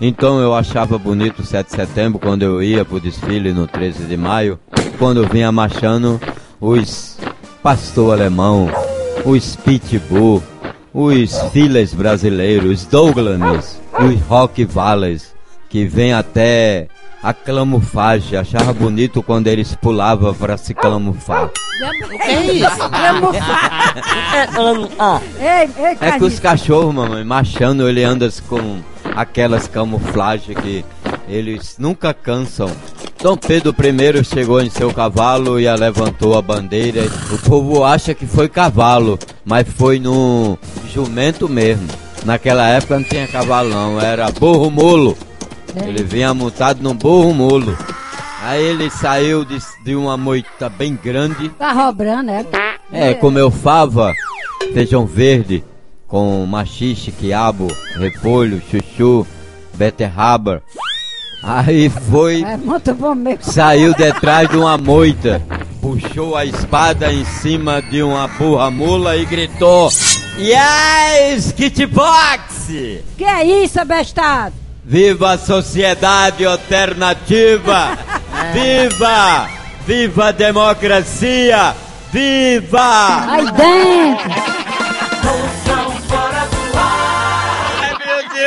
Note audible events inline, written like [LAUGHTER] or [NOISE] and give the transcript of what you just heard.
Então eu achava bonito o 7 de setembro quando eu ia pro desfile no 13 de maio, quando vinha marchando os pastor alemão, os pitbull, os filas brasileiros, os Douglas, os rock valleys, que vem até a camuflagem. Achava bonito quando eles pulavam para se camuflar. O que é isso? Ei, ei, [LAUGHS] É que os cachorros, mamãe, marchando, ele anda com aquelas camuflagens que eles nunca cansam. Dom Pedro I chegou em seu cavalo e a levantou a bandeira. O povo acha que foi cavalo, mas foi no jumento mesmo. Naquela época não tinha cavalo não, era burro mulo. Ele vinha montado num burro mulo. Aí ele saiu de, de uma moita bem grande. Tá robrando, é? É, comeu fava, feijão verde, com machixe, quiabo, repolho, chuchu, beterraba. Aí foi, É muito bom mesmo. saiu detrás de uma moita, puxou a espada em cima de uma burra mula e gritou: Yes, kitbox! Que é isso, abestado? Viva a sociedade alternativa! [LAUGHS] Viva! Viva a democracia! Viva! Aí dentro.